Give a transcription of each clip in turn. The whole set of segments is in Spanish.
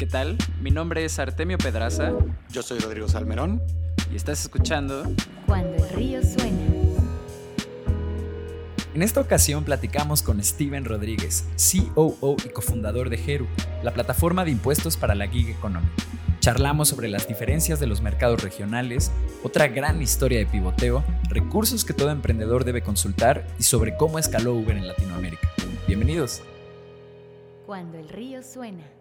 ¿Qué tal? Mi nombre es Artemio Pedraza. Yo soy Rodrigo Salmerón. Y estás escuchando Cuando el río suena. En esta ocasión platicamos con Steven Rodríguez, COO y cofundador de Heru, la plataforma de impuestos para la gig economy. Charlamos sobre las diferencias de los mercados regionales, otra gran historia de pivoteo, recursos que todo emprendedor debe consultar y sobre cómo escaló Uber en Latinoamérica. Bienvenidos. Cuando el río suena.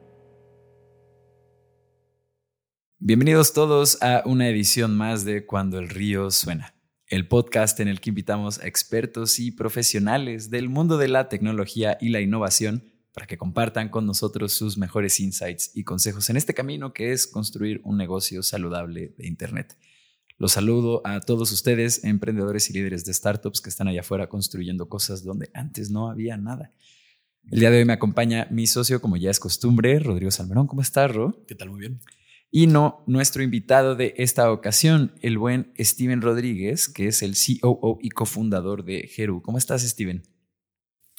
Bienvenidos todos a una edición más de Cuando el río suena, el podcast en el que invitamos a expertos y profesionales del mundo de la tecnología y la innovación para que compartan con nosotros sus mejores insights y consejos en este camino que es construir un negocio saludable de Internet. Los saludo a todos ustedes, emprendedores y líderes de startups que están allá afuera construyendo cosas donde antes no había nada. El día de hoy me acompaña mi socio, como ya es costumbre, Rodrigo Salmerón. ¿Cómo estás, Ro? ¿Qué tal? Muy bien. Y no, nuestro invitado de esta ocasión, el buen Steven Rodríguez, que es el COO y cofundador de Heru. ¿Cómo estás, Steven?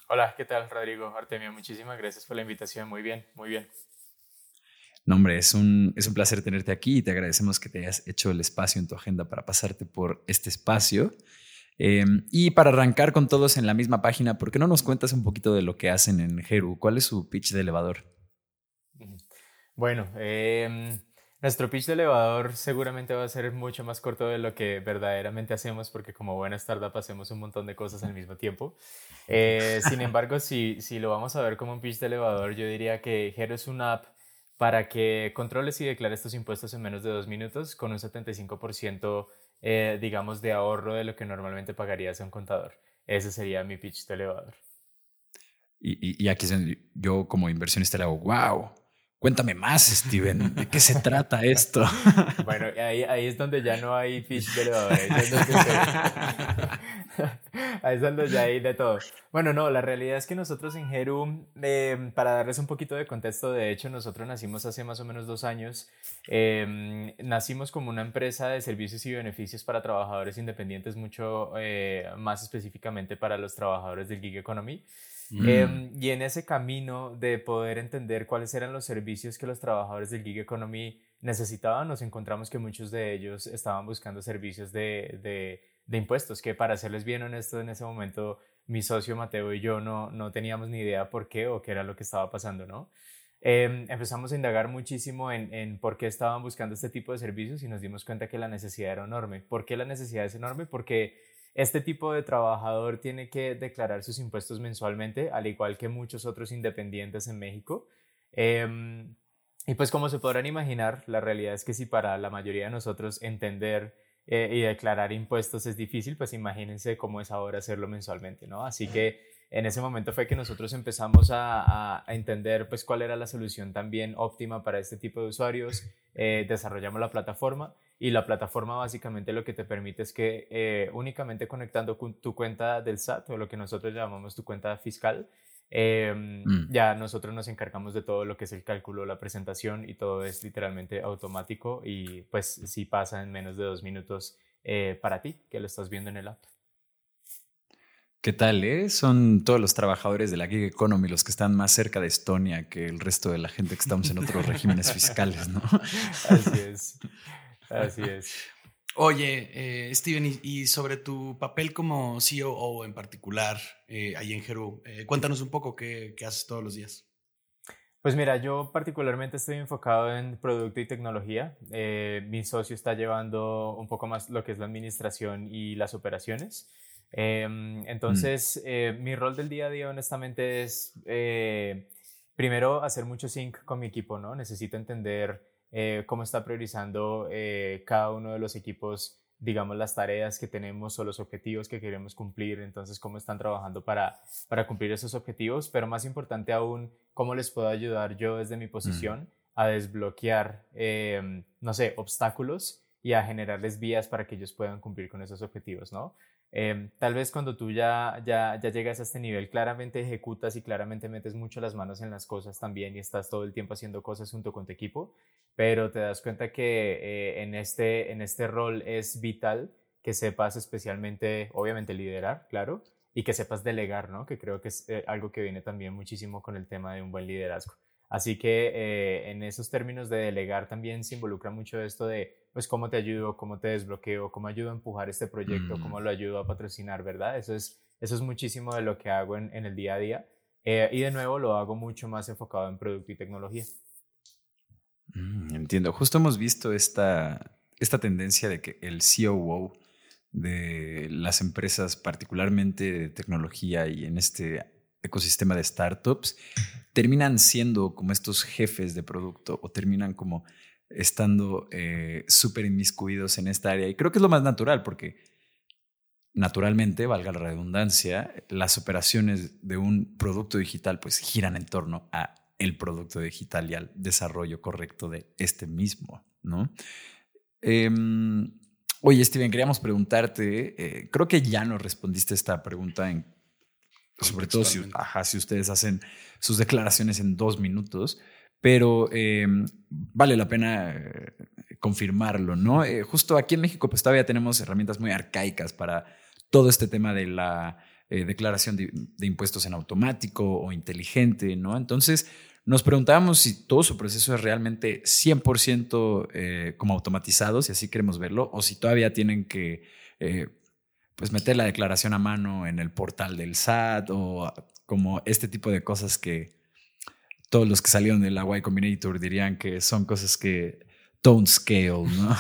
Hola, ¿qué tal, Rodrigo? Artemio, muchísimas gracias por la invitación. Muy bien, muy bien. No, hombre, es un, es un placer tenerte aquí y te agradecemos que te hayas hecho el espacio en tu agenda para pasarte por este espacio. Eh, y para arrancar con todos en la misma página, ¿por qué no nos cuentas un poquito de lo que hacen en Heru? ¿Cuál es su pitch de elevador? Bueno, eh, nuestro pitch de elevador seguramente va a ser mucho más corto de lo que verdaderamente hacemos porque como buena startup hacemos un montón de cosas al mismo tiempo. Eh, sin embargo, si, si lo vamos a ver como un pitch de elevador, yo diría que Hero es una app para que controles y declares tus impuestos en menos de dos minutos con un 75% eh, digamos de ahorro de lo que normalmente pagarías a un contador. Ese sería mi pitch de elevador. Y, y, aquí yo como inversionista le hago, wow, Cuéntame más, Steven, ¿de qué se trata esto? Bueno, ahí, ahí es donde ya no hay fish de elevador. Ahí es donde ya hay de todo. Bueno, no, la realidad es que nosotros en Heru, eh, para darles un poquito de contexto, de hecho, nosotros nacimos hace más o menos dos años. Eh, nacimos como una empresa de servicios y beneficios para trabajadores independientes, mucho eh, más específicamente para los trabajadores del gig economy. Mm. Em, y en ese camino de poder entender cuáles eran los servicios que los trabajadores del gig economy necesitaban, nos encontramos que muchos de ellos estaban buscando servicios de, de, de impuestos, que para serles bien honesto, en ese momento mi socio Mateo y yo no, no teníamos ni idea por qué o qué era lo que estaba pasando, ¿no? Eh, empezamos a indagar muchísimo en, en, por qué estaban buscando este tipo de servicios y nos dimos cuenta que la necesidad era enorme. ¿Por qué la necesidad es enorme? Porque este tipo de trabajador tiene que declarar sus impuestos mensualmente, al igual que muchos otros independientes en México. Em, y pues como se podrán imaginar, la realidad es que si para la mayoría de nosotros entender eh, y declarar impuestos es difícil, pues imagínense cómo es ahora hacerlo mensualmente, ¿no? Así que en ese momento fue que nosotros empezamos a, entender pues cuál era la solución también óptima para este tipo de usuarios, eh, desarrollamos la plataforma y la plataforma básicamente lo que te permite es que eh, únicamente conectando con tu cuenta del SAT o lo que nosotros llamamos tu cuenta fiscal, em, mm. ya nosotros nos encargamos de todo lo que es el cálculo, la presentación y todo es literalmente automático y pues sí pasa en menos de dos minutos eh, para ti que lo estás viendo en el app. ¿Qué tal? Eh? Son todos los trabajadores de la gig economy los que están más cerca de Estonia que el resto de la gente que estamos en otros regímenes fiscales, ¿no? Así es. Así es. Oye, eh, Steven, y, sobre tu papel como CEO en particular eh, ahí en Jeru, eh, cuéntanos un poco qué, haces todos los días. Pues mira, yo particularmente estoy enfocado en producto y tecnología. mi socio está llevando un poco más lo que es la administración y las operaciones. Em, entonces, mm. mi rol del día a día honestamente es primero hacer mucho sync con mi equipo, ¿no? Necesito entender eh, cómo está priorizando eh, cada uno de los equipos, digamos, las tareas que tenemos o los objetivos que queremos cumplir, entonces cómo están trabajando para, para cumplir esos objetivos, pero más importante aún, cómo les puedo ayudar yo desde mi posición a desbloquear, em, no sé, obstáculos y a generarles vías para que ellos puedan cumplir con esos objetivos, ¿no? Em, tal vez cuando tú ya, ya, ya llegas a este nivel, claramente ejecutas y claramente metes mucho las manos en las cosas también y estás todo el tiempo haciendo cosas junto con tu equipo, pero te das cuenta que eh, en, este, en este rol es vital que sepas especialmente, obviamente, liderar, claro, y que sepas delegar, ¿no? Que creo que es eh, algo que viene también muchísimo con el tema de un buen liderazgo. Así que eh, en esos términos de delegar también se involucra mucho esto de, pues, cómo te ayudo, cómo te desbloqueo, cómo ayudo a empujar este proyecto, cómo Mm. lo ayudo a patrocinar, ¿verdad? Eso es, eso es muchísimo de lo que hago en, en el día a día. Eh, y de nuevo lo hago mucho más enfocado en producto y tecnología. Mm, entiendo. Justo hemos visto esta, esta tendencia de que el COO de las empresas, particularmente de tecnología y en este ecosistema de startups, terminan siendo como estos jefes de producto o terminan como estando eh, súper inmiscuidos en esta área. Y creo que es lo más natural porque naturalmente, valga la redundancia, las operaciones de un producto digital pues giran en torno a el producto digital y al desarrollo correcto de este mismo, ¿no? Em, oye, Steven, queríamos preguntarte, eh, creo que ya nos respondiste esta pregunta en, sobre todo si, ajá, si ustedes hacen sus declaraciones en dos minutos, pero em, vale la pena eh, confirmarlo, ¿no? Eh, justo aquí en México pues todavía tenemos herramientas muy arcaicas para todo este tema de la eh, declaración de, de impuestos en automático o inteligente, ¿no? Entonces, nos preguntábamos si todo su proceso es realmente 100% eh, como automatizado, si así queremos verlo, o si todavía tienen que pues meter la declaración a mano en el portal del SAT o como este tipo de cosas que todos los que salieron de la Y Combinator dirían que son cosas que don't scale, ¿no?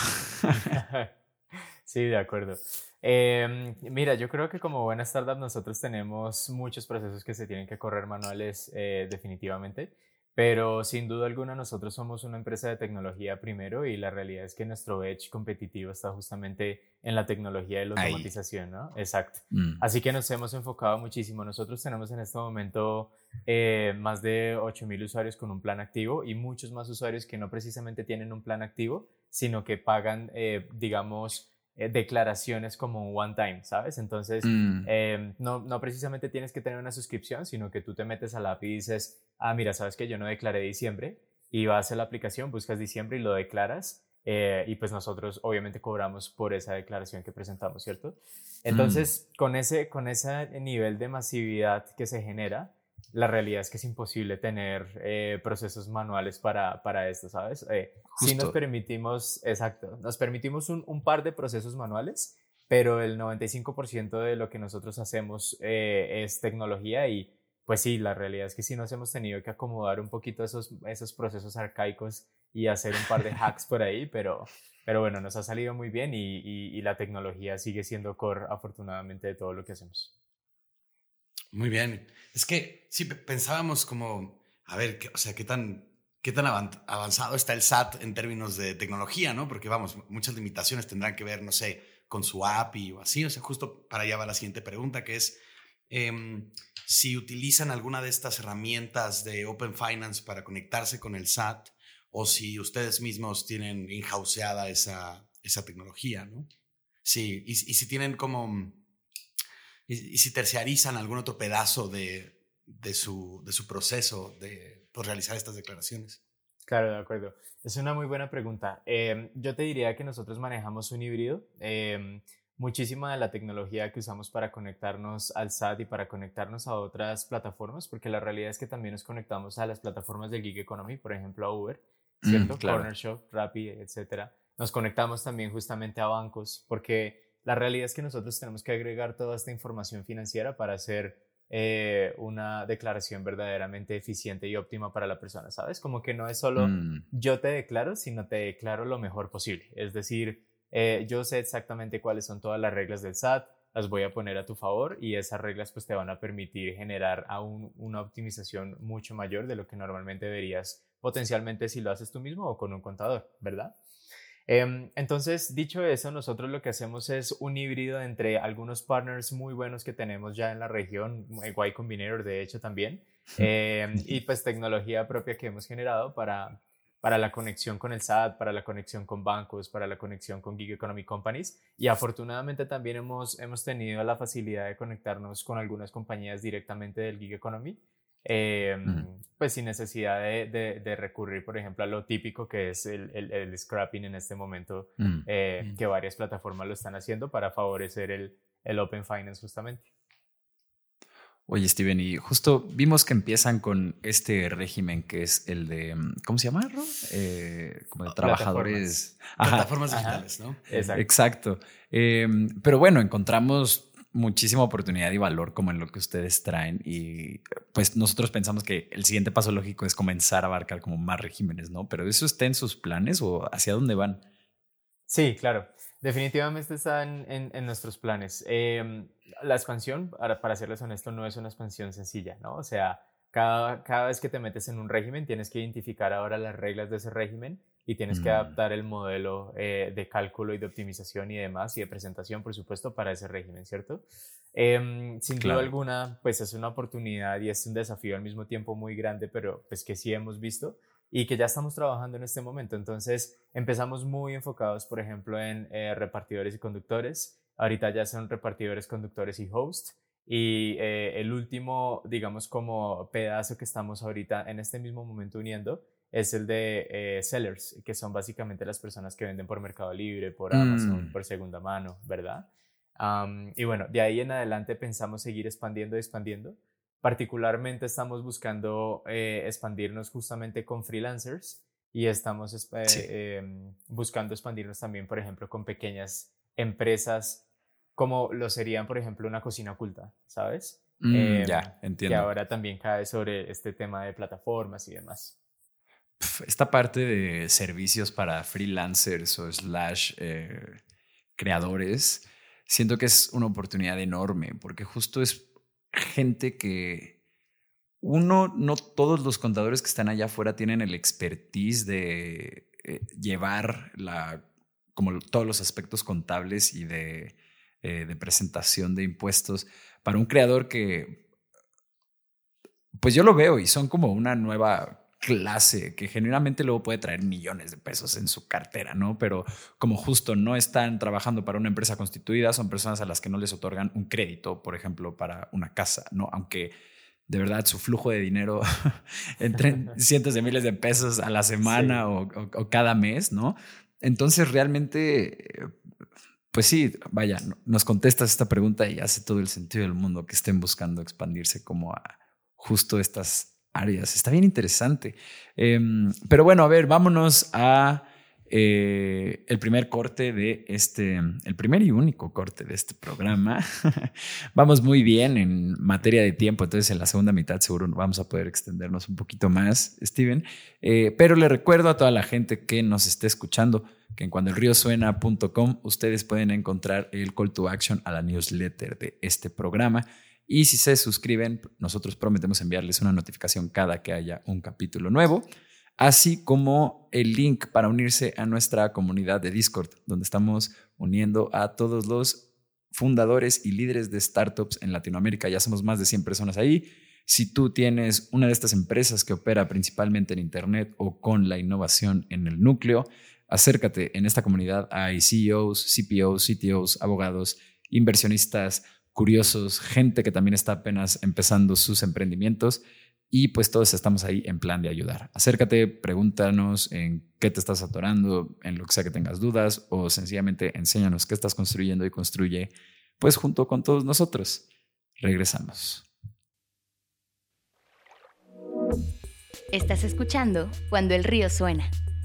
sí, de acuerdo. Eh, mira, yo creo que como buena startup nosotros tenemos muchos procesos que se tienen que correr manuales eh, definitivamente, pero sin duda alguna nosotros somos una empresa de tecnología primero y la realidad es que nuestro edge competitivo está justamente en la tecnología de la automatización, ¿no? Exacto. Mm. Así que nos hemos enfocado muchísimo. Nosotros tenemos en este momento eh, más de 8.000 usuarios con un plan activo y muchos más usuarios que no precisamente tienen un plan activo, sino que pagan, eh, digamos, eh, declaraciones como un one time, ¿sabes? Entonces, Mm. eh, no, no precisamente tienes que tener una suscripción, sino que tú te metes a la app y dices, ah, mira, sabes que yo no declaré diciembre y vas a la aplicación, buscas diciembre y lo declaras. eh, y pues nosotros obviamente cobramos por esa declaración que presentamos, ¿cierto? Entonces, con, ese, con ese nivel de masividad que se genera, la realidad es que es imposible tener eh, procesos manuales para, para esto, ¿sabes? Eh, sí nos permitimos, exacto, nos permitimos un, un par de procesos manuales, pero el 95% de lo que nosotros hacemos eh, es tecnología y pues sí, la realidad es que sí nos hemos tenido que acomodar un poquito esos, esos procesos arcaicos y hacer un par de hacks por ahí, pero, pero bueno, nos ha salido muy bien y, y- y la tecnología sigue siendo core afortunadamente de todo lo que hacemos. Muy bien. Es que sí pe- pensábamos como, a ver, o sea, qué tan, qué tan avan- avanzado está el SAT en términos de tecnología, ¿no? Porque vamos, muchas limitaciones tendrán que ver, no sé, con su API o así. O sea, justo para allá va la siguiente pregunta, que es em, si utilizan alguna de estas herramientas de Open Finance para conectarse con el SAT o si ustedes mismos tienen in-houseada esa, esa tecnología, ¿no? Sí, y si tienen como... Y, y si terciarizan algún otro pedazo de, de, su, de su proceso de pues, realizar estas declaraciones. Claro, de acuerdo. Es una muy buena pregunta. Eh, yo te diría que nosotros manejamos un híbrido. Eh, muchísima de la tecnología que usamos para conectarnos al SAT y para conectarnos a otras plataformas, porque la realidad es que también nos conectamos a las plataformas del Gig Economy, por ejemplo a Uber, Mm, ¿cierto? claro. Corner Shop, Rappi, etcétera. Nos conectamos también justamente a bancos, porque la realidad es que nosotros tenemos que agregar toda esta información financiera para hacer eh, una declaración verdaderamente eficiente y óptima para la persona, ¿sabes? Como que no es solo Mm. yo te declaro, sino te declaro lo mejor posible. Es decir, eh, yo sé exactamente cuáles son todas las reglas del SAT, las voy a poner a tu favor y esas reglas pues te van a permitir generar aún una optimización mucho mayor de lo que normalmente verías potencialmente si lo haces tú mismo o con un contador, ¿verdad? Em, entonces, dicho eso, nosotros lo que hacemos es un híbrido entre algunos partners muy buenos que tenemos ya en la región, eh, Y Combinator de hecho también, em, y pues tecnología propia que hemos generado para, para la conexión con el SAT, para la conexión con bancos, para la conexión con Gig Economy Companies. Y afortunadamente también hemos, hemos tenido la facilidad de conectarnos con algunas compañías directamente del Gig Economy. Eh, Ujú. Pues sin necesidad de, de- de recurrir, por ejemplo, a lo típico que es el, el- el scrapping en este momento, Mm. eh, Mm. que varias plataformas lo están haciendo para favorecer el, el Open Finance justamente. Oye, Steven, y justo vimos que empiezan con este régimen que es el de, mm, ¿cómo se llama? Eh, como de trabajadores. Plataformas digitales, ¿no? Exacto. Exacto. Em, pero bueno, encontramos muchísima oportunidad y valor como en lo que ustedes traen y pues nosotros pensamos que el siguiente paso lógico es comenzar a abarcar como más regímenes, ¿no? Pero eso está en sus planes o hacia dónde van? Sí, claro. Definitivamente están en, nuestros planes. Em, la expansión, para, para serles honesto, no es una expansión sencilla, ¿no? O sea, cada, cada vez que te metes en un régimen, tienes que identificar ahora las reglas de ese régimen y tienes que mm. adaptar el modelo eh, de cálculo y de optimización y demás, y de presentación, por supuesto, para ese régimen, ¿cierto? Em, sin duda alguna, pues es una oportunidad y es un desafío al mismo tiempo muy grande, pero pues que sí hemos visto y que ya estamos trabajando en este momento. Entonces empezamos muy enfocados, por ejemplo, en eh, repartidores y conductores. Ahorita ya son repartidores, conductores y host. Y eh, el último, digamos, como pedazo que estamos ahorita en este mismo momento uniendo es el de eh, sellers, que son básicamente las personas que venden por Mercado Libre, por Amazon, mm. por segunda mano, ¿verdad? y bueno, de ahí en adelante pensamos seguir expandiendo y expandiendo. Particularmente estamos buscando eh, expandirnos justamente con freelancers y estamos eh, em, buscando expandirnos también, por ejemplo, con pequeñas empresas como lo serían, por ejemplo, una cocina oculta, ¿sabes? Mm, em, ya, entiendo. Que ahora también cae sobre este tema de plataformas y demás. Esta parte de servicios para freelancers o slash eh, creadores, siento que es una oportunidad enorme porque justo es gente que uno, no todos los contadores que están allá afuera tienen el expertise de eh, llevar la, como todos los aspectos contables y eh, de presentación de impuestos. Para un creador que, pues yo lo veo y son como una nueva clase que genuinamente luego puede traer millones de pesos en su cartera, ¿no? Pero como justo no están trabajando para una empresa constituida, son personas a las que no les otorgan un crédito, por ejemplo, para una casa, ¿no? Aunque de verdad su flujo de dinero entre cientos de miles de pesos a la semana o, cada mes, ¿no? Entonces realmente, pues sí, vaya, nos contestas esta pregunta y hace todo el sentido del mundo que estén buscando expandirse como a justo estas áreas. Está bien interesante. Em, pero bueno, a ver, vámonos a eh, el primer corte de este, el primer y único corte de este programa. vamos muy bien en materia de tiempo, entonces en la segunda mitad seguro vamos a poder extendernos un poquito más, Steven. Eh, pero le recuerdo a toda la gente que nos esté escuchando que en cuandoelriosuena.com ustedes pueden encontrar el call to action a la newsletter de este programa y si se suscriben, nosotros prometemos enviarles una notificación cada que haya un capítulo nuevo, así como el link para unirse a nuestra comunidad de Discord, donde estamos uniendo a todos los fundadores y líderes de startups en Latinoamérica. Ya somos más de 100 personas ahí. Si tú tienes una de estas empresas que opera principalmente en Internet o con la innovación en el núcleo, acércate en esta comunidad. Hay CEOs, CPOs, CTOs, abogados, inversionistas, curiosos, gente que también está apenas empezando sus emprendimientos y pues todos estamos ahí en plan de ayudar. Acércate, pregúntanos en qué te estás atorando, en lo que sea que tengas dudas o sencillamente enséñanos qué estás construyendo y construye pues junto con todos nosotros. Regresamos. Estás escuchando Cuando el río suena,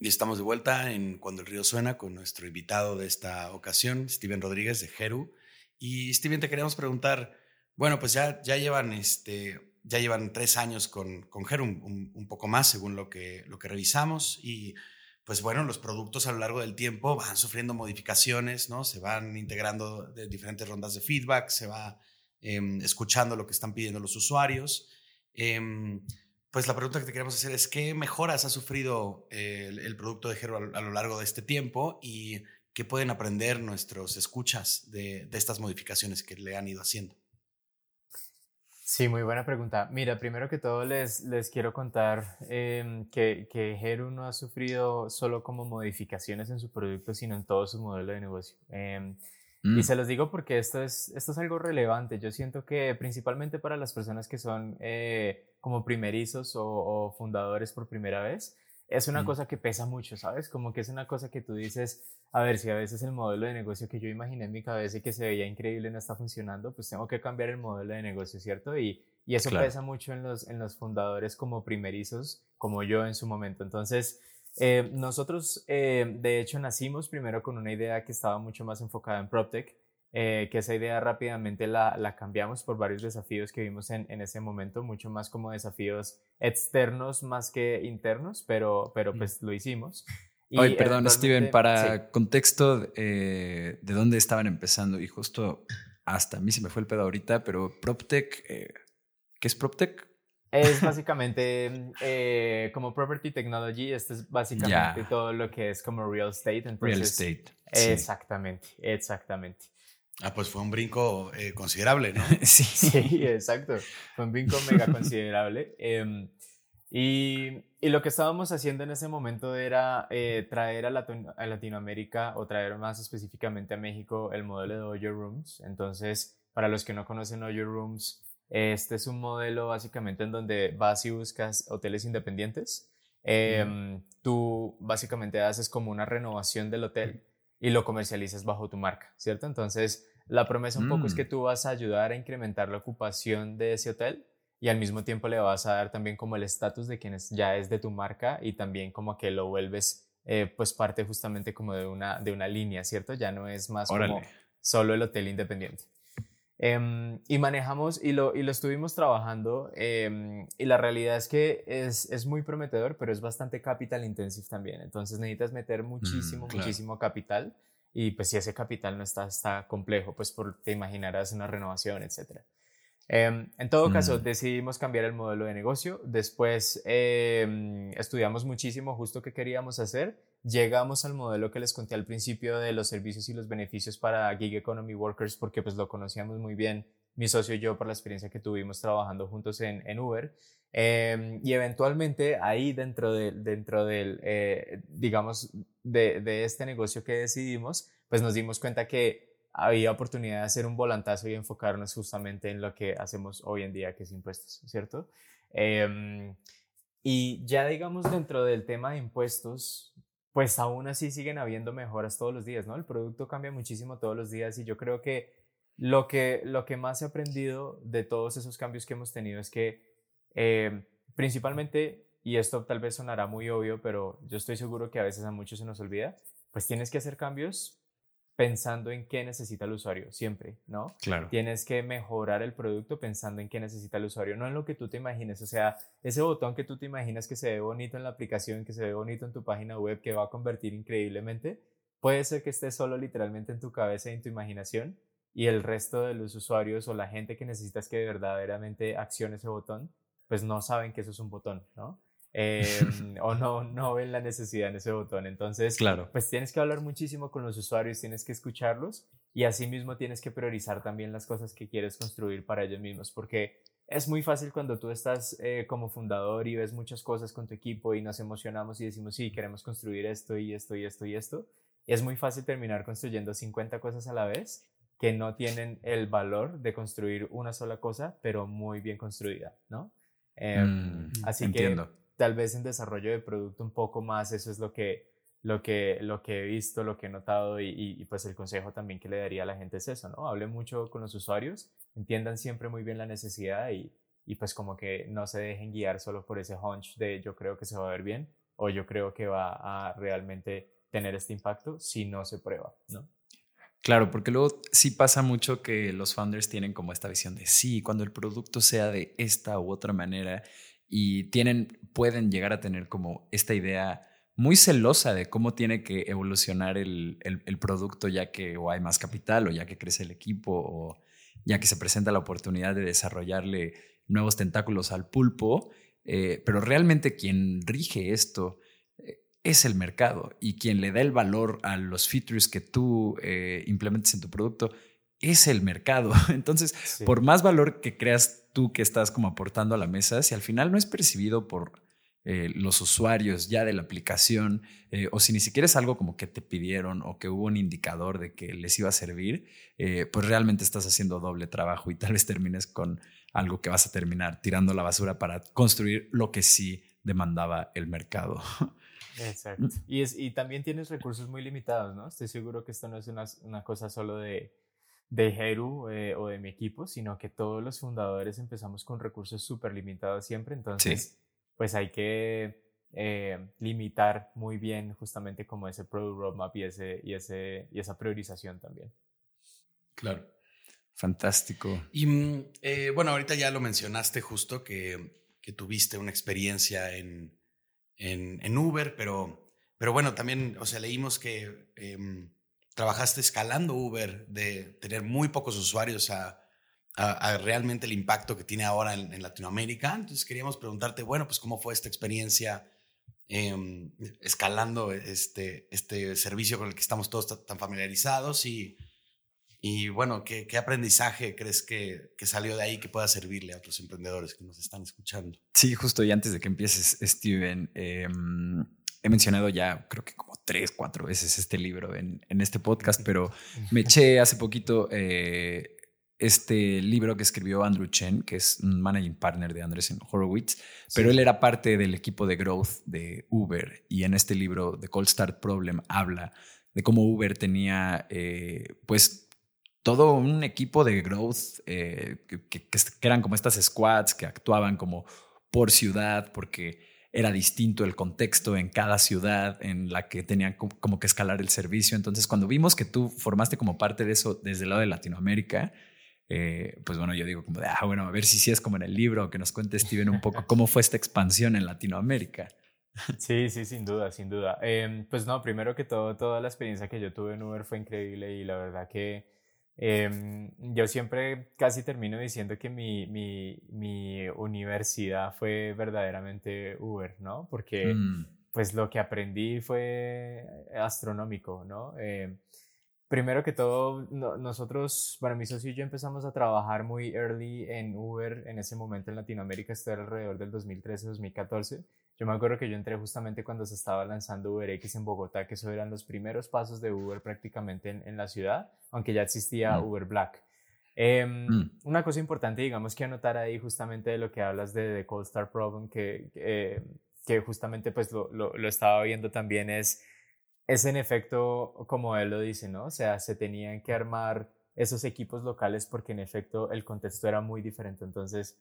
Y estamos de vuelta en Cuando el río suena con nuestro invitado de esta ocasión, Steven Rodríguez de Jeru. Y Steven, te queríamos preguntar, bueno, pues ya, ya, llevan, este, ya llevan tres años con, con Jeru, un, poco más según lo que, lo que revisamos. Y pues bueno, los productos a lo largo del tiempo van sufriendo modificaciones, ¿no? Se van integrando de diferentes rondas de feedback, se va em, escuchando lo que están pidiendo los usuarios. Em, pues la pregunta que te queremos hacer es, ¿qué mejoras ha sufrido el, producto de Hero a, lo largo de este tiempo y ¿Qué pueden aprender nuestros escuchas de, estas modificaciones que le han ido haciendo? Sí, muy buena pregunta. Mira, primero que todo les, les quiero contar em, que, que Heru no ha sufrido solo como modificaciones en su producto, sino en todo su modelo de negocio. Em, y mm. se los digo porque esto es, esto es algo relevante. Yo siento que principalmente para las personas que son eh, como primerizos o, fundadores por primera vez, es una mm. cosa que pesa mucho, ¿sabes? Como que es una cosa que tú dices, a ver, si a veces el modelo de negocio que yo imaginé en mi cabeza y que se veía increíble no está funcionando, pues tengo que cambiar el modelo de negocio, ¿cierto? Y, y eso pesa mucho en los, en los fundadores como primerizos, como yo en su momento. Entonces, eh, nosotros, eh, de hecho, nacimos primero con una idea que estaba mucho más enfocada en PropTech, eh, que esa idea rápidamente la, la, cambiamos por varios desafíos que vimos en, en, ese momento, mucho más como desafíos externos más que internos, pero, pero pues lo hicimos. Y perdón, Steven, para contexto de dónde estaban empezando y justo hasta a mí se me fue el pedo ahorita, pero PropTech, ¿qué es PropTech? Es básicamente eh, como property technology, esto es básicamente todo lo que es como real estate. real estate. Exactamente, exactamente. Ah, pues fue un brinco eh, considerable, ¿no? sí. sí, exacto. Fue un brinco mega considerable. Em, y, y, lo que estábamos haciendo en ese momento era eh, traer a, a, Latinoamérica o traer más específicamente a México el modelo de Oyo Rooms. Entonces, para los que no conocen Oyo Rooms, este es un modelo básicamente en donde vas y buscas hoteles independientes. Em, tú básicamente haces como una renovación del hotel y lo comercializas bajo tu marca, ¿cierto? Entonces, la promesa un poco es que mm. tú vas a ayudar a incrementar la ocupación de ese hotel y al mismo tiempo le vas a dar también como el estatus de quienes ya es de tu marca y también como que lo vuelves eh, pues parte justamente como de una, de una línea, ¿cierto? Ya no es más como solo el hotel independiente. Em, y manejamos y lo, y lo estuvimos trabajando em, y la realidad es que es, es, muy prometedor, pero es bastante capital intensive también. Entonces necesitas meter muchísimo, mm, muchísimo capital y pues si ese capital no está, está complejo, pues por, te imaginarás una renovación, etc. Em, en todo caso, mm. decidimos cambiar el modelo de negocio. Después estudiamos muchísimo justo qué queríamos hacer llegamos al modelo que les conté al principio de los servicios y los beneficios para gig economy workers porque pues lo conocíamos muy bien mi socio y yo por la experiencia que tuvimos trabajando juntos en, en Uber. Em, y eventualmente ahí dentro de, dentro del eh, digamos de, de, este negocio que decidimos pues nos dimos cuenta que había oportunidad de hacer un volantazo y enfocarnos justamente en lo que hacemos hoy en día que es impuestos cierto em, y ya digamos dentro del tema de impuestos, pues aún así siguen habiendo mejoras todos los días, ¿no? El producto cambia muchísimo todos los días y yo creo que lo que, lo que más he aprendido de todos esos cambios que hemos tenido es que eh, principalmente, y esto tal vez sonará muy obvio, pero yo estoy seguro que a veces a muchos se nos olvida, pues tienes que hacer cambios pensando en qué necesita el usuario, siempre, ¿no? Claro. Tienes que mejorar el producto pensando en qué necesita el usuario, no en lo que tú te imagines. O sea, ese botón que tú te imaginas que se ve bonito en la aplicación, que se ve bonito en tu página web, que va a convertir increíblemente, puede ser que esté solo literalmente en tu cabeza y en tu imaginación y el resto de los usuarios o la gente que necesitas que verdaderamente accione ese botón, pues no saben que eso es un botón, ¿no? Em, o no, no ven la necesidad en ese botón. Entonces, claro. pues tienes que hablar muchísimo con los usuarios, tienes que escucharlos y asimismo tienes que priorizar también las cosas que quieres construir para ellos mismos, porque es muy fácil cuando tú estás eh, como fundador y ves muchas cosas con tu equipo y nos emocionamos y decimos, sí, queremos construir esto y esto y esto y esto. Es muy fácil terminar construyendo 50 cosas a la vez que no tienen el valor de construir una sola cosa, pero muy bien construida, ¿no? Mm, así entiendo. que tal vez en desarrollo de producto un poco más, eso es lo que, lo que, lo que he visto, lo que he notado y, y, pues el consejo también que le daría a la gente es eso, ¿no? Hable mucho con los usuarios, entiendan siempre muy bien la necesidad y, y pues como que no se dejen guiar solo por ese hunch de yo creo que se va a ver bien o yo creo que va a realmente tener este impacto si no se prueba, ¿no? Claro, porque luego sí pasa mucho que los founders tienen como esta visión de sí, cuando el producto sea de esta u otra manera y tienen, pueden llegar a tener como esta idea muy celosa de cómo tiene que evolucionar el, el, producto ya que hay más capital o ya que crece el equipo o ya que se presenta la oportunidad de desarrollarle nuevos tentáculos al pulpo, eh, pero realmente quien rige esto eh, es el mercado y quien le da el valor a los features que tú eh, implementes en tu producto es el mercado. Entonces, por más valor que creas tú que estás como aportando a la mesa, si al final no es percibido por eh, los usuarios ya de la aplicación, eh, o si ni siquiera es algo como que te pidieron o que hubo un indicador de que les iba a servir, eh, pues realmente estás haciendo doble trabajo y tal vez termines con algo que vas a terminar tirando la basura para construir lo que sí demandaba el mercado. Exacto. Y, es, y también tienes recursos muy limitados, ¿no? Estoy seguro que esto no es una, una cosa solo de, de Heru o de mi equipo, sino que todos los fundadores empezamos con recursos súper limitados siempre. Entonces, pues hay que eh, limitar muy bien justamente como ese product roadmap y, ese, y, ese, y esa priorización también. Claro. Fantástico. Y mm, eh, bueno, ahorita ya lo mencionaste justo que, que tuviste una experiencia en, en, en, Uber, pero, pero bueno, también, o sea, leímos que em, trabajaste escalando Uber de tener muy pocos usuarios a a, realmente el impacto que tiene ahora en, Latinoamérica. Entonces queríamos preguntarte, bueno, pues cómo fue esta experiencia em, escalando este, este servicio con el que estamos todos tan familiarizados y, y bueno, ¿qué, ¿qué, aprendizaje crees que, que, salió de ahí que pueda servirle a otros emprendedores que nos están escuchando? Sí, justo y antes de que empieces, Steven, em, he mencionado ya creo que como tres, cuatro veces este libro en, en este podcast, pero me eché hace poquito eh, este libro que escribió Andrew Chen, que es un managing partner de Andresen Horowitz, pero él era parte del equipo de growth de Uber y en este libro, The Cold Start Problem, habla de cómo Uber tenía eh, pues todo un equipo de growth eh, que, eran como estas squads que actuaban como por ciudad porque era distinto el contexto en cada ciudad en la que tenían como que escalar el servicio. Entonces, cuando vimos que tú formaste como parte de eso desde el lado de Latinoamérica, eh, pues bueno, yo digo como de, ah, bueno, a ver si sí es como en el libro, que nos cuente Steven un poco cómo fue esta expansión en Latinoamérica. Sí, sí, sin duda, sin duda. Em, pues no, primero que todo, toda la experiencia que yo tuve en Uber fue increíble y la verdad que em, yo siempre casi termino diciendo que mi, mi, mi, universidad fue verdaderamente Uber, ¿no? Porque mm. pues lo que aprendí fue astronómico, ¿no? Em, primero que todo, nosotros, para mi socio y yo empezamos a trabajar muy early en Uber en ese momento en Latinoamérica, esto era alrededor del 2013-2014. Yo me acuerdo que yo entré justamente cuando se estaba lanzando UberX en Bogotá, que eso eran los primeros pasos de Uber prácticamente en, la ciudad, aunque ya existía mm. Uber Black. Em, mm. Una cosa importante, digamos, que anotar ahí justamente de lo que hablas de The Cold Start Problem, que, eh, que justamente pues lo, lo, lo estaba viendo también es es en efecto, como él lo dice, ¿no? O sea, se tenían que armar esos equipos locales porque en efecto el contexto era muy diferente. Entonces,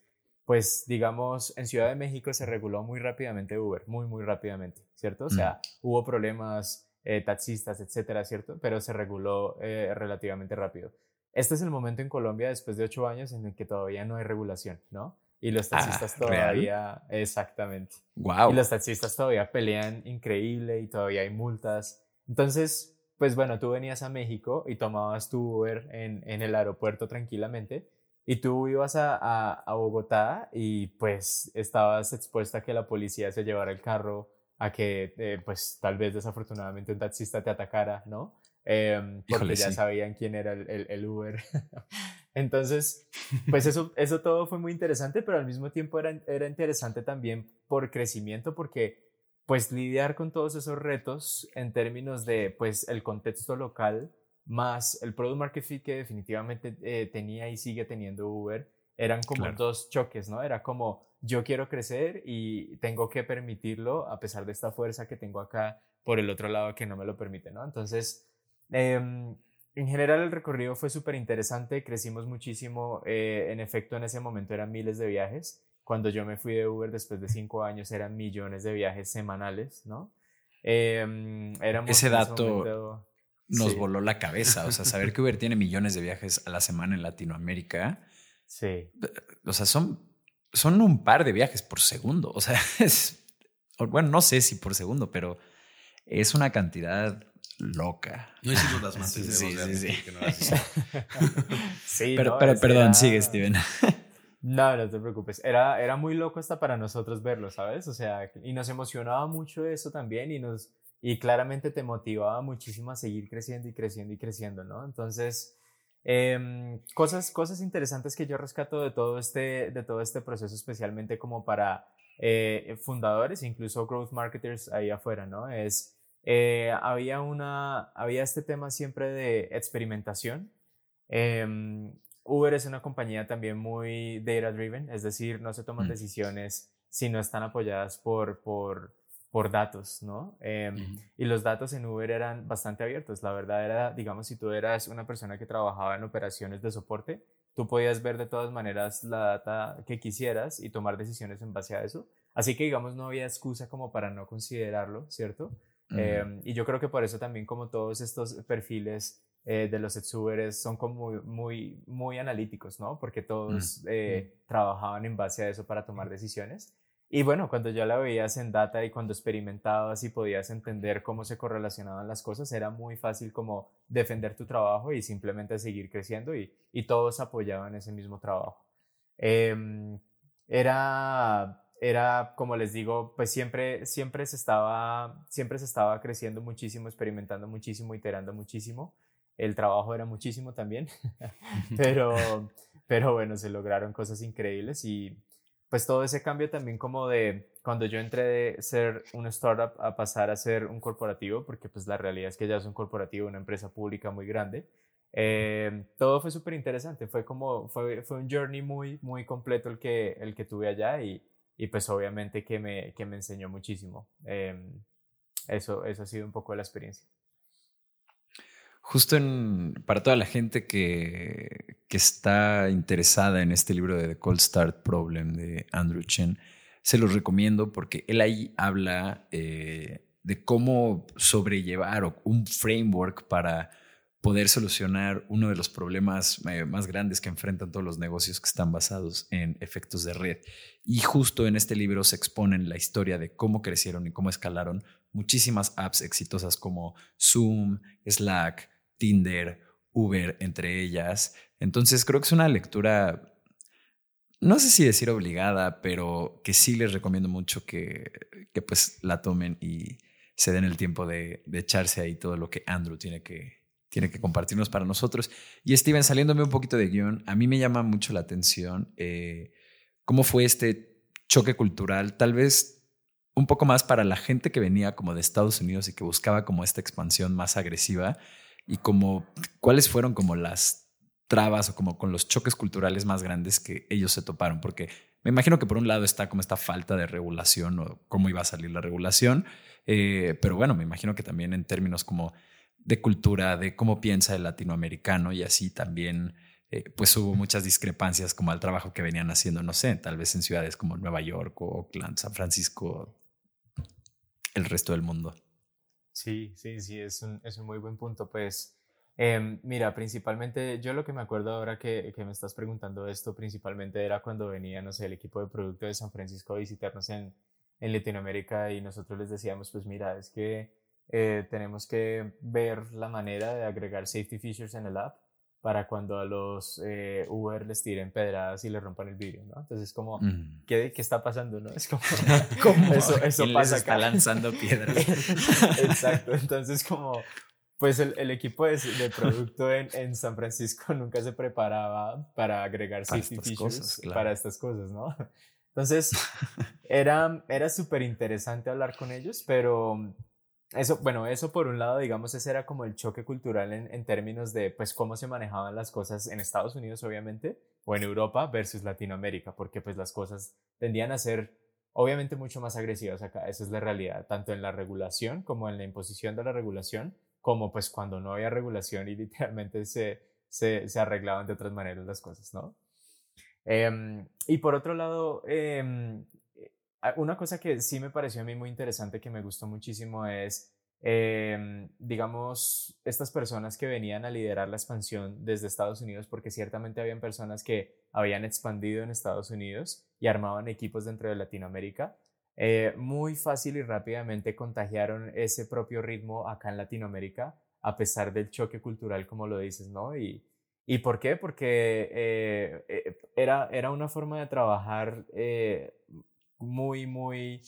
pues digamos, en Ciudad de México se reguló muy rápidamente Uber, muy, muy rápidamente, ¿cierto? O sea, mm. hubo problemas, eh, taxistas, etcétera, ¿cierto? Pero se reguló eh, relativamente rápido. Este es el momento en Colombia, después de ocho años, en el que todavía no hay regulación, ¿no? Y los ah, taxistas todavía, exactamente. Wow. Y los taxistas todavía pelean increíble y todavía hay multas. Entonces, pues bueno, tú venías a México y tomabas tu Uber en, en el aeropuerto tranquilamente y tú ibas a, a, Bogotá y pues estabas expuesta a que la policía se llevara el carro, a que eh, pues tal vez desafortunadamente un taxista te atacara, ¿no? Eh, porque ya sabían quién era el, el, el Uber. Entonces, pues eso, eso todo fue muy interesante, pero al mismo tiempo era, era interesante también por crecimiento, porque pues lidiar con todos esos retos en términos de pues el contexto local más el product market fit que definitivamente eh, tenía y sigue teniendo Uber, eran como dos choques, ¿no? Era como yo quiero crecer y tengo que permitirlo a pesar de esta fuerza que tengo acá por el otro lado que no me lo permite, ¿no? Entonces, eh, en general el recorrido fue súper interesante, crecimos muchísimo, eh, en efecto en ese momento eran miles de viajes, cuando yo me fui de Uber después de cinco años eran millones de viajes semanales, ¿no? Em, ese dato nos voló la cabeza, o sea, saber que Uber tiene millones de viajes a la semana en Latinoamérica, sí. o sea, son, son un par de viajes por segundo, o sea, es, bueno, no sé si por segundo, pero es una cantidad loca. No hicimos las más. Sí, sí, sí. sí pero, pero perdón, sigue, Steven. No, no te preocupes. Era, era muy loco hasta para nosotros verlo, ¿sabes? O sea, y nos emocionaba mucho eso también y nos, y claramente te motivaba muchísimo a seguir creciendo y creciendo y creciendo, ¿no? Entonces, em, cosas, cosas interesantes que yo rescato de todo este, de todo este proceso, especialmente como para eh, fundadores, incluso growth marketers ahí afuera, ¿no? Es, eh, había, una, había este tema siempre de experimentación. Em, Uber es una compañía también muy data driven, es decir, no se toman mm. decisiones si no están apoyadas por, por, por datos, ¿no? Em, y los datos en Uber eran bastante abiertos. La verdad era, digamos, si tú eras una persona que trabajaba en operaciones de soporte, tú podías ver de todas maneras la data que quisieras y tomar decisiones en base a eso. Así que, digamos, no había excusa como para no considerarlo, ¿cierto? Em, y yo creo que por eso también como todos estos perfiles eh, de los exuberes son como muy, muy, analíticos, ¿no? Porque todos eh, trabajaban en base a eso para tomar decisiones. Y bueno, cuando ya la veías en data y cuando experimentabas y podías entender cómo se correlacionaban las cosas, era muy fácil como defender tu trabajo y simplemente seguir creciendo y, y todos apoyaban ese mismo trabajo. Em, era, era, como les digo, pues siempre, siempre, se estaba, siempre se estaba creciendo muchísimo, experimentando muchísimo, iterando muchísimo. El trabajo era muchísimo también, pero, pero bueno, se lograron cosas increíbles y pues todo ese cambio también como de cuando yo entré de ser un startup a pasar a ser un corporativo, porque pues la realidad es que ya es un corporativo, una empresa pública muy grande, eh, todo fue súper interesante, fue como, fue, fue un journey muy, muy completo el que, el que tuve allá y, y pues obviamente que me, que me enseñó muchísimo. Eh, eso, eso ha sido un poco la experiencia. Justo para toda la gente que, está interesada en este libro de The Cold Start Problem de Andrew Chen, se los recomiendo porque él ahí habla eh, de cómo sobrellevar un framework para poder solucionar uno de los problemas eh, más grandes que enfrentan todos los negocios que están basados en efectos de red. Y justo en este libro se exponen la historia de cómo crecieron y cómo escalaron muchísimas apps exitosas como Zoom, Slack, Tinder, Uber, entre ellas. Entonces creo que es una lectura, no sé si decir obligada, pero que sí les recomiendo mucho que, que pues la tomen y se den el tiempo de, echarse ahí todo lo que Andrew tiene que, tiene que compartirnos para nosotros. Y Steven, saliéndome un poquito de guion, a mí me llama mucho la atención eh, cómo fue este choque cultural, tal vez un poco más para la gente que venía como de Estados Unidos y que buscaba como esta expansión más agresiva y como cuáles fueron como las trabas o como con los choques culturales más grandes que ellos se toparon, porque me imagino que por un lado está como esta falta de regulación o cómo iba a salir la regulación, eh, pero bueno, me imagino que también en términos como de cultura, de cómo piensa el latinoamericano y así también, eh, pues hubo muchas discrepancias como al trabajo que venían haciendo, no sé, tal vez en ciudades como Nueva York o Oakland, San Francisco, el resto del mundo. Sí, sí, sí, es un, es un muy buen punto. Pues em, mira, principalmente yo lo que me acuerdo ahora que, que, me estás preguntando esto, principalmente era cuando venía, no sé, el equipo de producto de San Francisco a visitarnos en, en Latinoamérica y nosotros les decíamos, pues mira, es que eh, tenemos que ver la manera de agregar safety features en el app para cuando a los eh, Uber les tiren pedradas y les rompan el vidrio, ¿no? Entonces, como, ¿qué, ¿qué, está pasando, no? Es como, ¿Cómo? eso, eso pasa está lanzando piedras. Exacto, entonces como, pues el, el equipo de, de producto en, en, San Francisco nunca se preparaba para agregar para safety features para estas cosas, ¿no? Entonces, era, era súper interesante hablar con ellos, pero eso, bueno, eso por un lado, digamos, ese era como el choque cultural en, en, términos de, pues, cómo se manejaban las cosas en Estados Unidos, obviamente, o en Europa versus Latinoamérica, porque pues las cosas tendían a ser, obviamente, mucho más agresivas acá, esa es la realidad, tanto en la regulación como en la imposición de la regulación, como pues cuando no había regulación y literalmente se, se, se arreglaban de otras maneras las cosas, ¿no? Em, y por otro lado, Ah, una cosa que sí me pareció a mí muy interesante, que me gustó muchísimo, es, em, digamos, estas personas que venían a liderar la expansión desde Estados Unidos, porque ciertamente habían personas que habían expandido en Estados Unidos y armaban equipos dentro de Latinoamérica. Eh, muy fácil y rápidamente contagiaron ese propio ritmo acá en Latinoamérica, a pesar del choque cultural, como lo dices, ¿no? Y, ¿Y por qué? Porque eh, eh, era, era una forma de trabajar muy, muy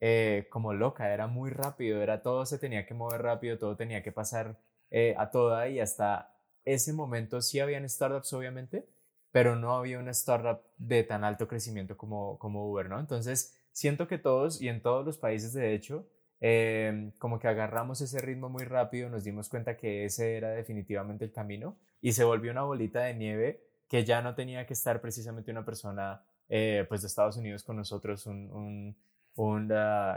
eh, como loca, era muy rápido, era todo se tenía que mover rápido, todo tenía que pasar eh, a toda y hasta ese momento sí habían startups obviamente, pero no había una startup de tan alto crecimiento como, como Uber, ¿no? Entonces, siento que todos y en todos los países de hecho, em, como que agarramos ese ritmo muy rápido, nos dimos cuenta que ese era definitivamente el camino y se volvió una bolita de nieve que ya no tenía que estar precisamente una persona eh, pues de Estados Unidos con nosotros, un un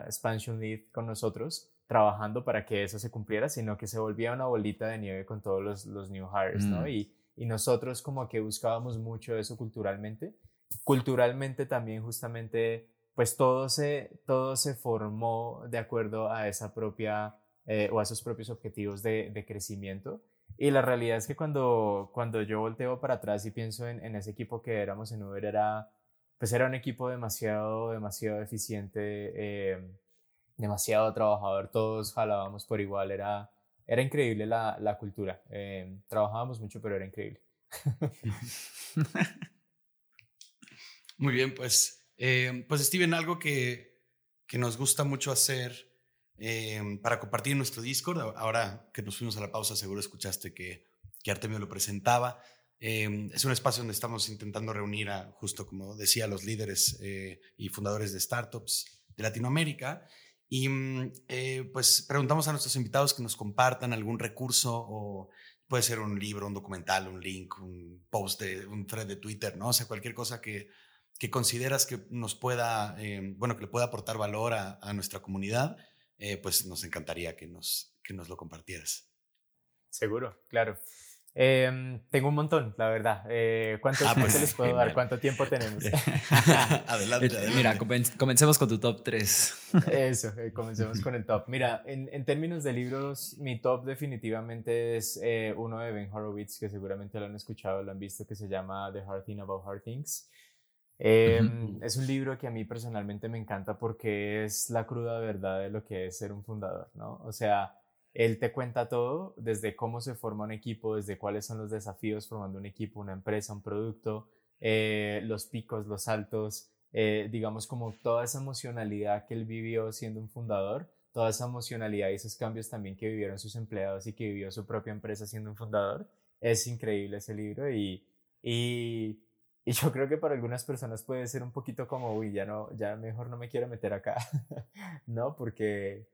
expansion lead con nosotros trabajando para que eso se cumpliera, sino que se volvía una bolita de nieve con todos los, los new hires, ¿no? Mm. Y, y nosotros como que buscábamos mucho eso culturalmente. Culturalmente también justamente, pues todo se, todo se formó de acuerdo a esa propia, eh, o a esos propios objetivos de, de, crecimiento. Y la realidad es que cuando, cuando yo volteo para atrás y pienso en, en ese equipo que éramos en Uber, era pues era un equipo demasiado, demasiado eficiente, eh, demasiado trabajador, todos jalábamos por igual, era, era increíble la, la cultura. Eh, trabajábamos mucho, pero era increíble. Muy bien, pues, eh, pues Steven, algo que, que, nos gusta mucho hacer para compartir nuestro Discord, ahora que nos fuimos a la pausa, seguro escuchaste que, que Artemio lo presentaba. Em, es un espacio donde estamos intentando reunir a, justo como decía, los líderes eh, y fundadores de startups de Latinoamérica. Y mm, eh, pues preguntamos a nuestros invitados que nos compartan algún recurso o puede ser un libro, un documental, un link, un post un thread de Twitter, ¿no? O sea, cualquier cosa que, que consideras que nos pueda, em, bueno, que le pueda aportar valor a, a nuestra comunidad, eh, pues nos encantaría que nos, que nos lo compartieras. Seguro, claro. Em, tengo un montón, la verdad. Eh, ¿Cuántos ah, pues, les puedo dar? ¿Cuánto tiempo tenemos? adelante, adelante, Mira, comencemos con tu top 3. Eso, eh, comencemos con el top. Mira, en, en, términos de libros, mi top definitivamente es eh, uno de Ben Horowitz, que seguramente lo han escuchado, lo han visto, que se llama The Hard Thing About Hard Things. Em, es un libro que a mí personalmente me encanta porque es la cruda verdad de lo que es ser un fundador, ¿no? O sea, él te cuenta todo, desde cómo se forma un equipo, desde cuáles son los desafíos formando un equipo, una empresa, un producto, eh, los picos, los saltos, eh, digamos como toda esa emocionalidad que él vivió siendo un fundador, toda esa emocionalidad y esos cambios también que vivieron sus empleados y que vivió su propia empresa siendo un fundador. Es increíble ese libro y, y, y yo creo que para algunas personas puede ser un poquito como, uy, ya no, ya mejor no me quiero meter acá, ¿no? Porque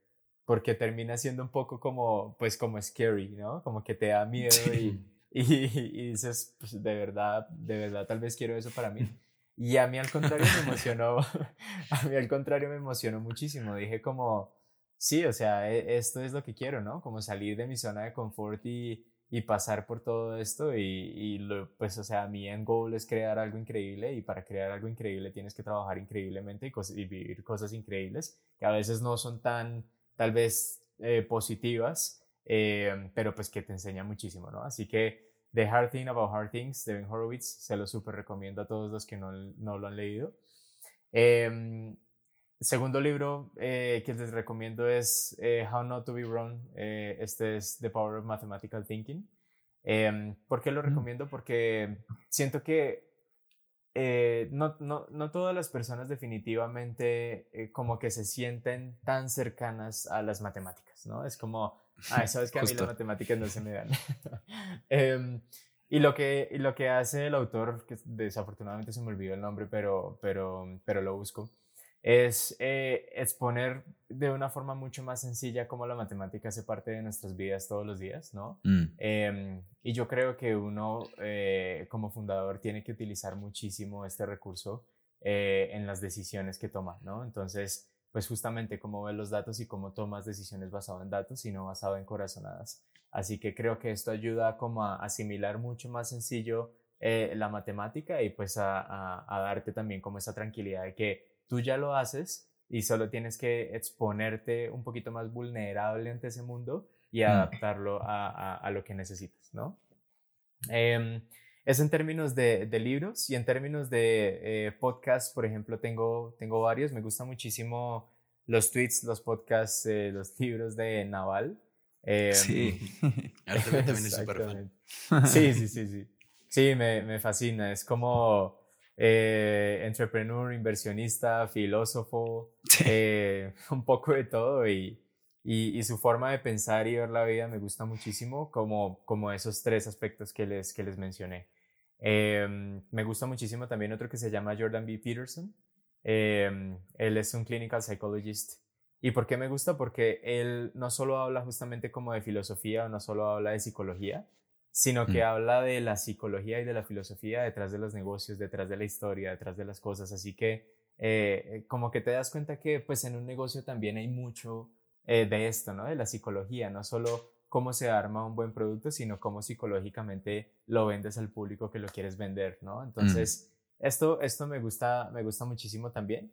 porque termina siendo un poco como, pues como scary, ¿no? Como que te da miedo y, y, dices, pues de verdad, de verdad, tal vez quiero eso para mí. Y a mí al contrario me emocionó, a mí al contrario me emocionó muchísimo. Dije como, sí, o sea, e, esto es lo que quiero, ¿no? Como salir de mi zona de confort y, y pasar por todo esto y, y lo, pues, o sea, mi end goal es crear algo increíble y para crear algo increíble tienes que trabajar increíblemente y, y vivir cosas increíbles que a veces no son tan tal vez eh, positivas, eh, pero pues que te enseña muchísimo, ¿no? Así que The Hard Thing About Hard Things de Ben Horowitz se lo súper recomiendo a todos los que no, no lo han leído. Eh, segundo libro eh, que les recomiendo es How Not to Be Wrong. este es The Power of Mathematical Thinking. ¿Por qué lo recomiendo? Porque siento que eh, no, no, no, todas las personas definitivamente eh, como que se sienten tan cercanas a las matemáticas, ¿no? Es como, ay, sabes que a mí las matemáticas no se me dan. Em, y, lo que, y lo que hace el autor, que desafortunadamente se me olvidó el nombre, pero, pero, pero lo busco, es eh, exponer de una forma mucho más sencilla cómo la matemática hace parte de nuestras vidas todos los días, ¿no? Mm. Em, y yo creo que uno eh, como fundador tiene que utilizar muchísimo este recurso eh, en las decisiones que toma, ¿no? Entonces, pues justamente cómo ve los datos y cómo tomas decisiones basado en datos y no basado en corazonadas. Así que creo que esto ayuda como a asimilar mucho más sencillo la matemática y pues a, a darte también como esa tranquilidad de que tú ya lo haces y solo tienes que exponerte un poquito más vulnerable ante ese mundo y mm. adaptarlo a, a, lo que necesitas, ¿no? Eh, es en términos de, de, libros y en términos de eh, podcasts, por ejemplo, tengo, tengo varios. Me gustan muchísimo los tweets, los podcasts, eh, los libros de Naval. Eh, sí, también es súper fan. Sí, sí, sí, sí. Sí, me, me fascina. Es como eh, entrepreneur, inversionista, filósofo, eh, un poco de todo y, y, su forma de pensar y ver la vida me gusta muchísimo como, como esos tres aspectos que les, que les mencioné. Em, me gusta muchísimo también otro que se llama Jordan B. Peterson. Em, él es un clinical psychologist. ¿Y por qué me gusta? Porque él no solo habla justamente como de filosofía o no solo habla de psicología, sino que mm. habla de la psicología y de la filosofía detrás de los negocios, detrás de la historia, detrás de las cosas. Así que eh, como que te das cuenta que pues en un negocio también hay mucho eh, de esto, ¿no? De la psicología, no solo cómo se arma un buen producto, sino cómo psicológicamente lo vendes al público que lo quieres vender, ¿no? Mm. Entonces, esto, esto me, gusta, me gusta muchísimo también.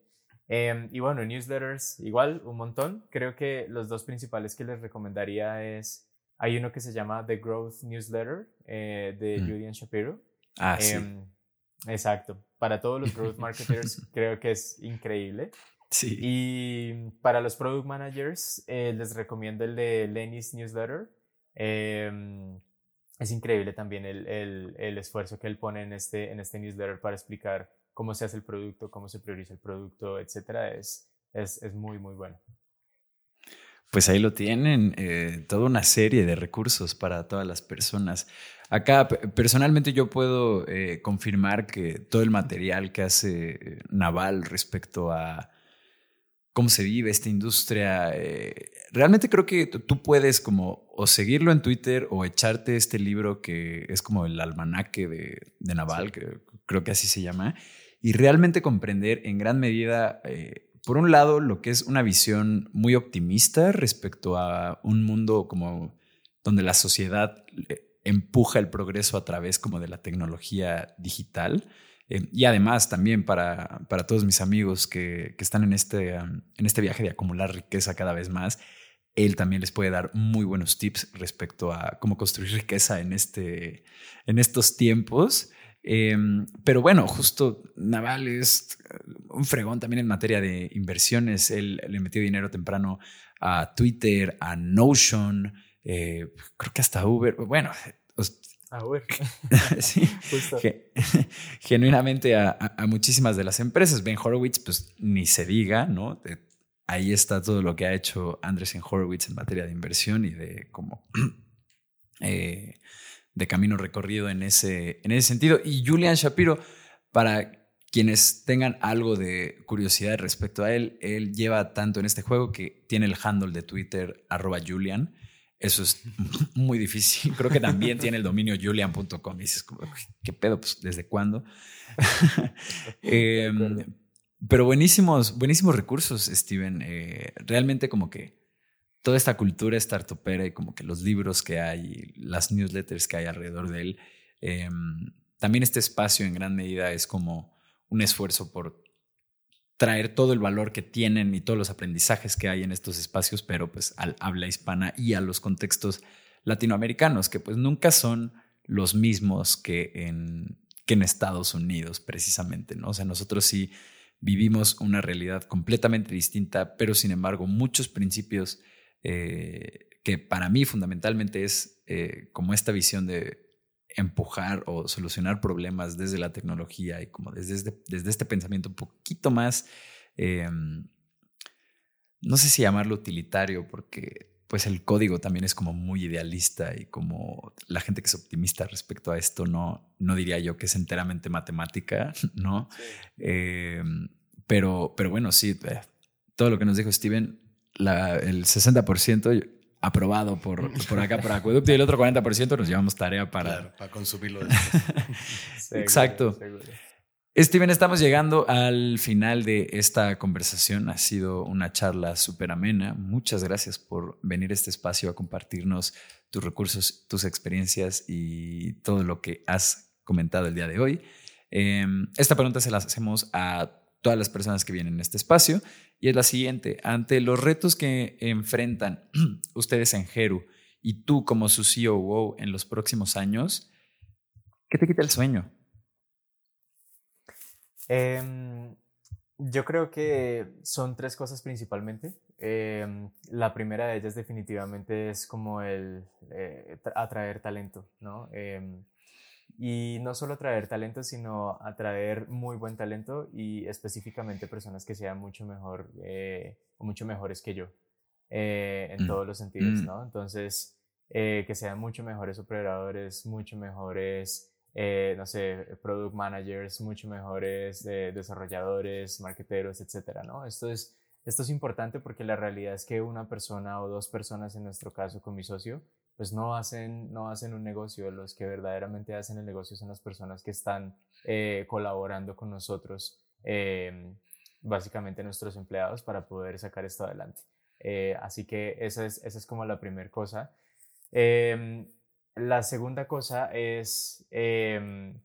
Em, y bueno, newsletters, igual, un montón. Creo que los dos principales que les recomendaría es, hay uno que se llama The Growth Newsletter eh, de mm. Julian Shapiro. Ah, sí. Em, exacto. Para todos los growth marketers creo que es increíble. Sí. Y para los product managers eh, les recomiendo el de Lenny's Newsletter. Em, es increíble también el, el, el, esfuerzo que él pone en este, en este newsletter para explicar cómo se hace el producto, cómo se prioriza el producto, etcétera, es, es, es muy, muy bueno. Pues ahí lo tienen, eh, toda una serie de recursos para todas las personas. Acá, personalmente, yo puedo eh, confirmar que todo el material que hace eh, Naval respecto a cómo se vive esta industria, realmente creo que tú puedes como o seguirlo en Twitter o echarte este libro que es como el almanaque de, de Naval, que creo que así se llama, y realmente comprender en gran medida, por un lado, lo que es una visión muy optimista respecto a un mundo como donde la sociedad eh, empuja el progreso a través como de la tecnología digital. Eh, y además también para, para todos mis amigos que, que están en este, en este viaje de acumular riqueza cada vez más, él también les puede dar muy buenos tips respecto a cómo construir riqueza en, este, en estos tiempos. Em, pero bueno, justo Naval es un fregón también en materia de inversiones. Él le metió dinero temprano a Twitter, a Notion, eh, creo que hasta Uber. Bueno, a Uber. sí, genuinamente a, muchísimas de las empresas. Ben Horowitz, pues ni se diga, ¿no? ahí está todo lo que ha hecho Andresen Horowitz en materia de inversión y de cómo eh, de camino recorrido en ese, en ese sentido. Y Julian Shapiro, para quienes tengan algo de curiosidad respecto a él, él lleva tanto en este juego que tiene el handle de Twitter arroba Julian. Eso es muy difícil. Creo que también tiene el dominio julian.com. Dices, ¿qué pedo? Pues, ¿desde cuándo? Em, pero buenísimos, buenísimos recursos, Steven. Eh, realmente como que toda esta cultura startupera y como que los libros que hay, las newsletters que hay alrededor de él, em, también este espacio en gran medida es como un esfuerzo por traer todo el valor que tienen y todos los aprendizajes que hay en estos espacios, pero pues al habla hispana y a los contextos latinoamericanos, que pues nunca son los mismos que en, que en Estados Unidos, precisamente, ¿no? O sea, nosotros sí vivimos una realidad completamente distinta, pero sin embargo muchos principios eh, que para mí fundamentalmente es eh, como esta visión de empujar o solucionar problemas desde la tecnología y como desde este, desde este pensamiento un poquito más, em, no sé si llamarlo utilitario, porque pues el código también es como muy idealista y como la gente que es optimista respecto a esto no, no diría yo que es enteramente matemática, ¿no? Pero, pero bueno, sí, eh, todo lo que nos dijo Steven el 60% aprobado por, por acá por Acueducto y el otro 40% nos llevamos tarea para... para consumirlo. Exacto. Steven, estamos llegando al final de esta conversación. Ha sido una charla súper amena. Muchas gracias por venir a este espacio a compartirnos tus recursos, tus experiencias y todo lo que has comentado el día de hoy. Em, esta pregunta se la hacemos a todas las personas que vienen en este espacio y es la siguiente. Ante los retos que enfrentan ustedes en Jeru y tú como su COO en los próximos años, ¿qué te quita el sueño? Em, yo creo que son tres cosas principalmente. Em, la primera de ellas definitivamente es como el eh, atraer talento, ¿no? Y no solo traer talento, sino atraer muy buen talento y específicamente personas que sean mucho mejor eh, mucho mejores que yo eh, en mm. todos los sentidos, mm. ¿no? Entonces, eh, que sean mucho mejores operadores, mucho mejores, no sé, product managers, mucho mejores desarrolladores, marketeros, etcétera, ¿no? Esto es, esto es importante porque la realidad es que una persona o dos personas, en nuestro caso con mi socio, pues no hacen, no hacen un negocio, los que verdaderamente hacen el negocio son las personas que están eh, colaborando con nosotros, em, básicamente nuestros empleados, para poder sacar esto adelante. Eh, así que esa es, esa es como la primera cosa. Em, la segunda cosa es, em,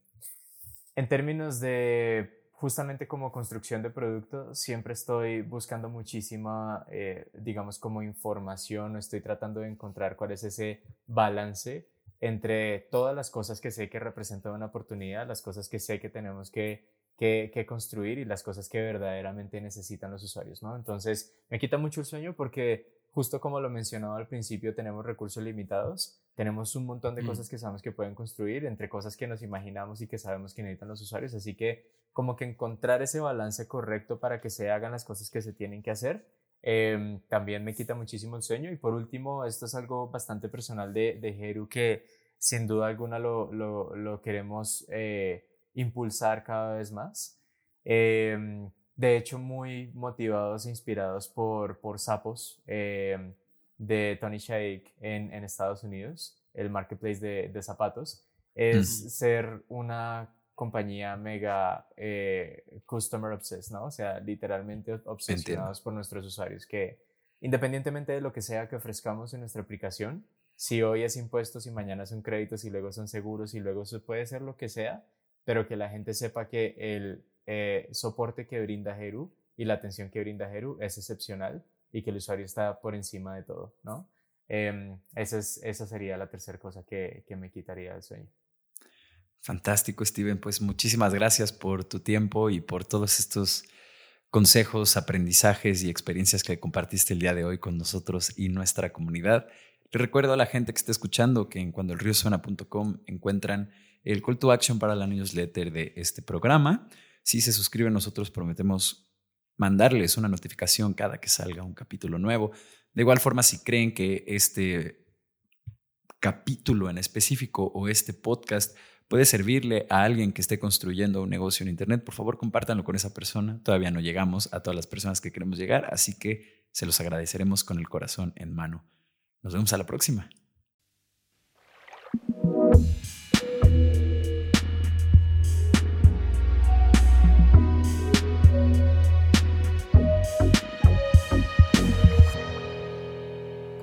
en términos de justamente como construcción de producto, siempre estoy buscando muchísima, eh, digamos, como información, estoy tratando de encontrar cuál es ese balance entre todas las cosas que sé que representan una oportunidad, las cosas que sé que tenemos que, que, que, construir y las cosas que verdaderamente necesitan los usuarios, ¿no? Entonces, me quita mucho el sueño porque justo como lo mencionaba al principio, tenemos recursos limitados, tenemos un montón de mm. cosas que sabemos que pueden construir, entre cosas que nos imaginamos y que sabemos que necesitan los usuarios, así que como que encontrar ese balance correcto para que se hagan las cosas que se tienen que hacer. Em, también me quita muchísimo el sueño. Y por último, esto es algo bastante personal de, de Jeru que sin duda alguna lo, lo, lo queremos eh, impulsar cada vez más. Em, de hecho, muy motivados e inspirados por, por Sapos em, de Tony Shake en, en, Estados Unidos, el marketplace de, de zapatos, es ser una compañía mega eh, customer obsessed, ¿no? O sea, literalmente obsesionados por nuestros usuarios, que independientemente de lo que sea que ofrezcamos en nuestra aplicación, si hoy es impuestos y mañana son créditos y luego son seguros y luego eso puede ser lo que sea, pero que la gente sepa que el eh, soporte que brinda Heru y la atención que brinda Heru es excepcional y que el usuario está por encima de todo, ¿no? Em, esa, es, esa sería la tercera cosa que, que me quitaría el sueño. Fantástico, Steven. Pues muchísimas gracias por tu tiempo y por todos estos consejos, aprendizajes y experiencias que compartiste el día de hoy con nosotros y nuestra comunidad. Recuerdo a la gente que está escuchando que en cuandoelriosuena.com encuentran el call to action para la newsletter de este programa. Si se suscriben, nosotros prometemos mandarles una notificación cada que salga un capítulo nuevo. De igual forma, si creen que este capítulo en específico o este podcast puede servirle a alguien que esté construyendo un negocio en Internet, por favor compártanlo con esa persona. Todavía no llegamos a todas las personas que queremos llegar, así que se los agradeceremos con el corazón en mano. Nos vemos a la próxima.